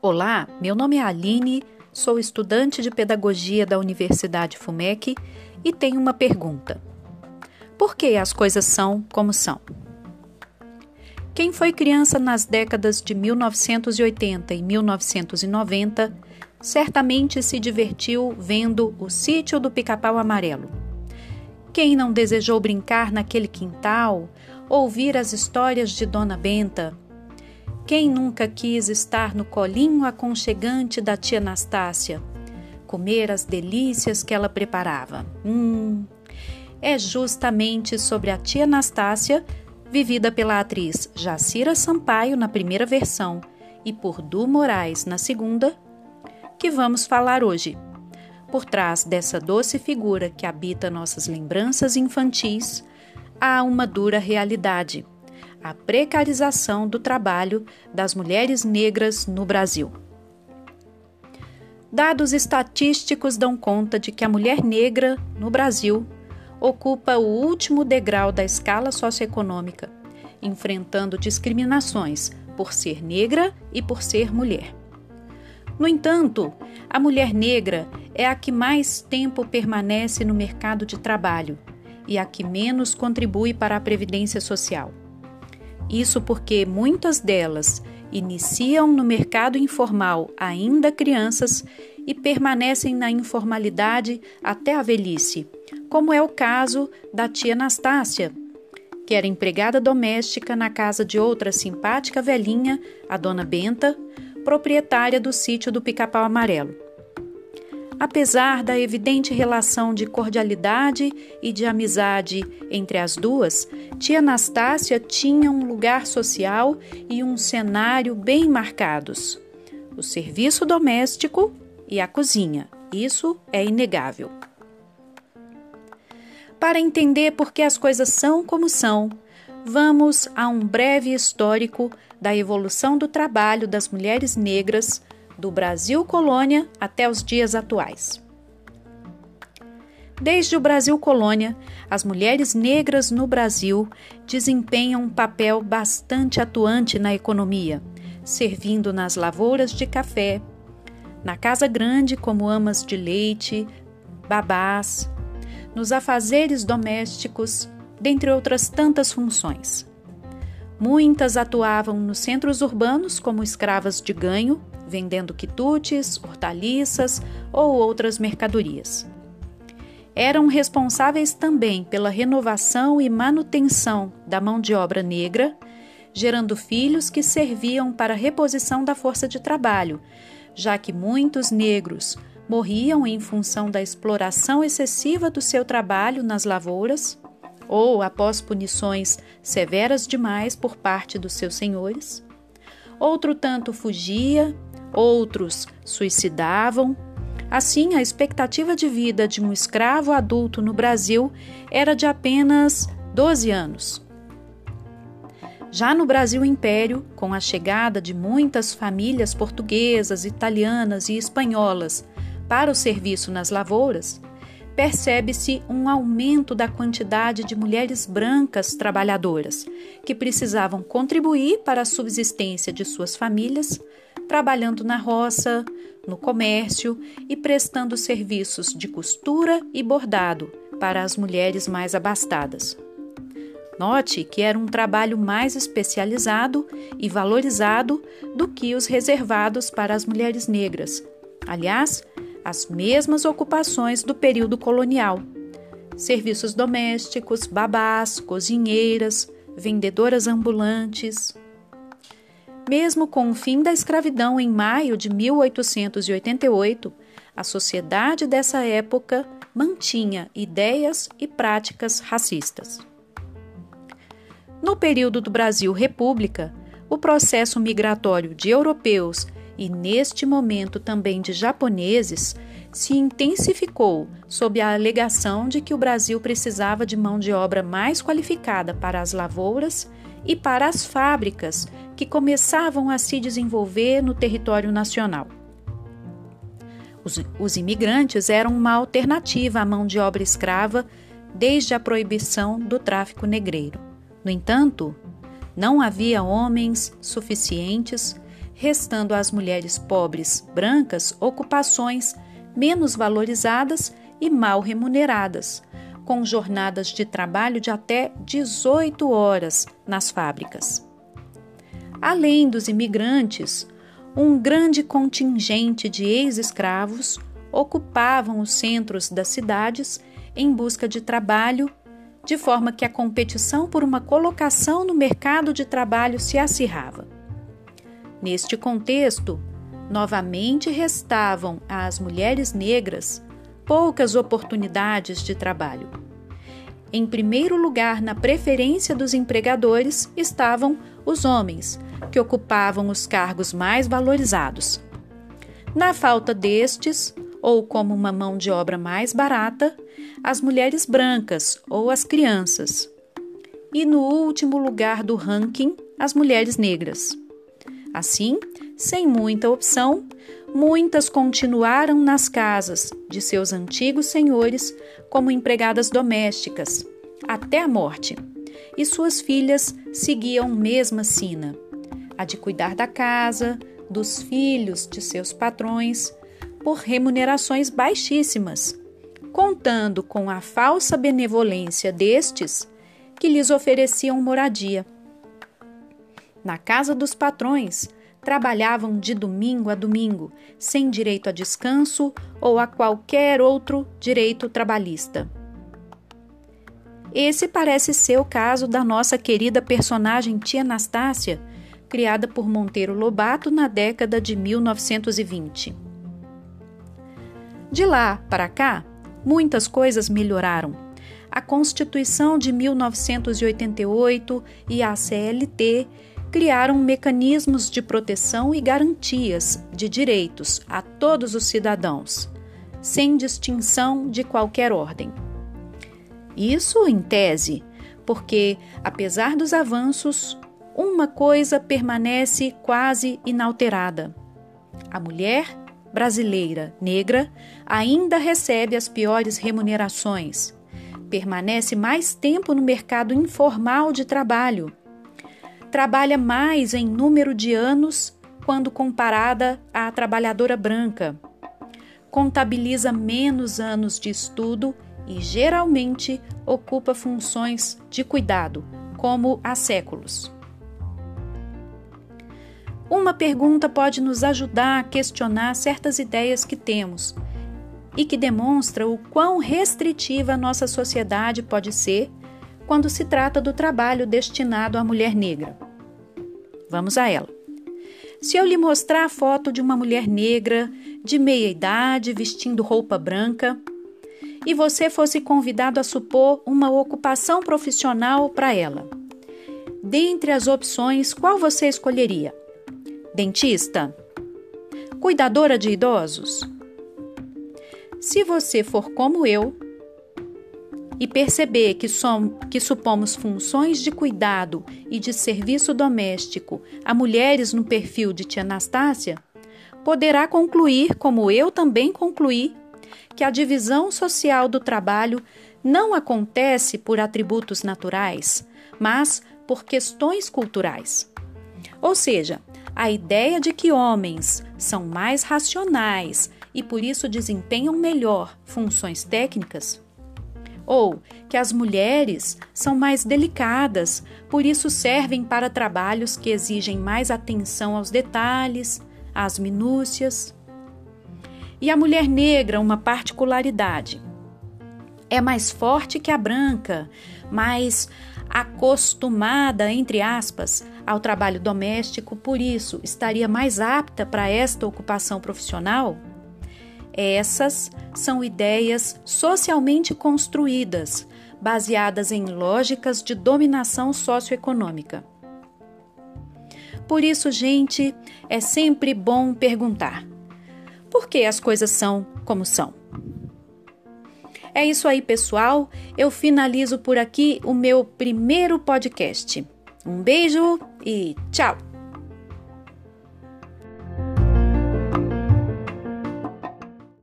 Olá, meu nome é Aline, sou estudante de pedagogia da Universidade FUMEC e tenho uma pergunta. Por que as coisas são como são? Quem foi criança nas décadas de 1980 e 1990 certamente se divertiu vendo O Sítio do Pica-Pau Amarelo. Quem não desejou brincar naquele quintal, ouvir as histórias de Dona Benta? Quem nunca quis estar no colinho aconchegante da tia Anastácia? Comer as delícias que ela preparava. Hum, é justamente sobre a tia Anastácia, vivida pela atriz Jacira Sampaio na primeira versão e por Du Moraes na segunda, que vamos falar hoje. Por trás dessa doce figura que habita nossas lembranças infantis, há uma dura realidade: a precarização do trabalho das mulheres negras no Brasil. Dados estatísticos dão conta de que a mulher negra, no Brasil, ocupa o último degrau da escala socioeconômica, enfrentando discriminações por ser negra e por ser mulher. No entanto, a mulher negra é a que mais tempo permanece no mercado de trabalho e a que menos contribui para a previdência social. Isso porque muitas delas iniciam no mercado informal ainda crianças e permanecem na informalidade até a velhice, como é o caso da tia Anastácia, que era empregada doméstica na casa de outra simpática velhinha, a dona Benta, proprietária do sítio do Pica-Pau Amarelo. Apesar da evidente relação de cordialidade e de amizade entre as duas, tia Anastácia tinha um lugar social e um cenário bem marcados: o serviço doméstico e a cozinha. Isso é inegável. Para entender por que as coisas são como são, vamos a um breve histórico da evolução do trabalho das mulheres negras do Brasil colônia até os dias atuais. Desde o Brasil colônia, as mulheres negras no Brasil desempenham um papel bastante atuante na economia, servindo nas lavouras de café, na casa grande como amas de leite, babás, nos afazeres domésticos, dentre outras tantas funções. Muitas atuavam nos centros urbanos como escravas de ganho, vendendo quitutes, hortaliças ou outras mercadorias. Eram responsáveis também pela renovação e manutenção da mão de obra negra, gerando filhos que serviam para a reposição da força de trabalho, já que muitos negros morriam em função da exploração excessiva do seu trabalho nas lavouras ou após punições severas demais por parte dos seus senhores. Outro tanto fugia, outros suicidavam. Assim, a expectativa de vida de um escravo adulto no Brasil era de apenas 12 anos. Já no Brasil Império, com a chegada de muitas famílias portuguesas, italianas e espanholas para o serviço nas lavouras, percebe-se um aumento da quantidade de mulheres brancas trabalhadoras que precisavam contribuir para a subsistência de suas famílias, trabalhando na roça, no comércio e prestando serviços de costura e bordado para as mulheres mais abastadas. Note que era um trabalho mais especializado e valorizado do que os reservados para as mulheres negras. Aliás, as mesmas ocupações do período colonial: serviços domésticos, babás, cozinheiras, vendedoras ambulantes. Mesmo com o fim da escravidão em maio de 1888, a sociedade dessa época mantinha ideias e práticas racistas. No período do Brasil República, o processo migratório de europeus e neste momento também de japoneses, se intensificou sob a alegação de que o Brasil precisava de mão de obra mais qualificada para as lavouras e para as fábricas que começavam a se desenvolver no território nacional. Os, os imigrantes eram uma alternativa à mão de obra escrava desde a proibição do tráfico negreiro. No entanto, não havia homens suficientes restando às mulheres pobres brancas ocupações menos valorizadas e mal remuneradas, com jornadas de trabalho de até 18 horas nas fábricas. Além dos imigrantes, um grande contingente de ex-escravos ocupavam os centros das cidades em busca de trabalho, de forma que a competição por uma colocação no mercado de trabalho se acirrava. Neste contexto, novamente restavam às mulheres negras poucas oportunidades de trabalho. Em primeiro lugar, na preferência dos empregadores, estavam os homens, que ocupavam os cargos mais valorizados. Na falta destes, ou como uma mão de obra mais barata, as mulheres brancas ou as crianças. E no último lugar do ranking, as mulheres negras. Assim, sem muita opção, muitas continuaram nas casas de seus antigos senhores como empregadas domésticas, até a morte, e suas filhas seguiam mesma sina, a de cuidar da casa, dos filhos de seus patrões, por remunerações baixíssimas, contando com a falsa benevolência destes que lhes ofereciam moradia. Na casa dos patrões, trabalhavam de domingo a domingo, sem direito a descanso ou a qualquer outro direito trabalhista. Esse parece ser o caso da nossa querida personagem Tia Anastácia, criada por Monteiro Lobato na década de 1920. De lá para cá, muitas coisas melhoraram. A Constituição de 1988 e a CLT criaram mecanismos de proteção e garantias de direitos a todos os cidadãos, sem distinção de qualquer ordem. Isso em tese, porque, apesar dos avanços, uma coisa permanece quase inalterada: a mulher brasileira negra ainda recebe as piores remunerações, permanece mais tempo no mercado informal de trabalho trabalha mais em número de anos quando comparada à trabalhadora branca. Contabiliza menos anos de estudo e geralmente ocupa funções de cuidado, como há séculos. Uma pergunta pode nos ajudar a questionar certas ideias que temos e que demonstra o quão restritiva a nossa sociedade pode ser quando se trata do trabalho destinado à mulher negra. Vamos a ela. Se eu lhe mostrar a foto de uma mulher negra, de meia idade, vestindo roupa branca, e você fosse convidado a supor uma ocupação profissional para ela, dentre as opções, qual você escolheria? Dentista? Cuidadora de idosos? Se você for como eu, e perceber que, som, que supomos funções de cuidado e de serviço doméstico a mulheres no perfil de tia Anastácia, poderá concluir, como eu também concluí, que a divisão social do trabalho não acontece por atributos naturais, mas por questões culturais. Ou seja, a ideia de que homens são mais racionais e por isso desempenham melhor funções técnicas ou que as mulheres são mais delicadas, por isso servem para trabalhos que exigem mais atenção aos detalhes, às minúcias. E a mulher negra, uma particularidade. É mais forte que a branca, mais acostumada, entre aspas, ao trabalho doméstico, por isso estaria mais apta para esta ocupação profissional? Essas são ideias socialmente construídas, baseadas em lógicas de dominação socioeconômica. Por isso, gente, é sempre bom perguntar: por que as coisas são como são? É isso aí, pessoal. Eu finalizo por aqui o meu primeiro podcast. Um beijo e tchau!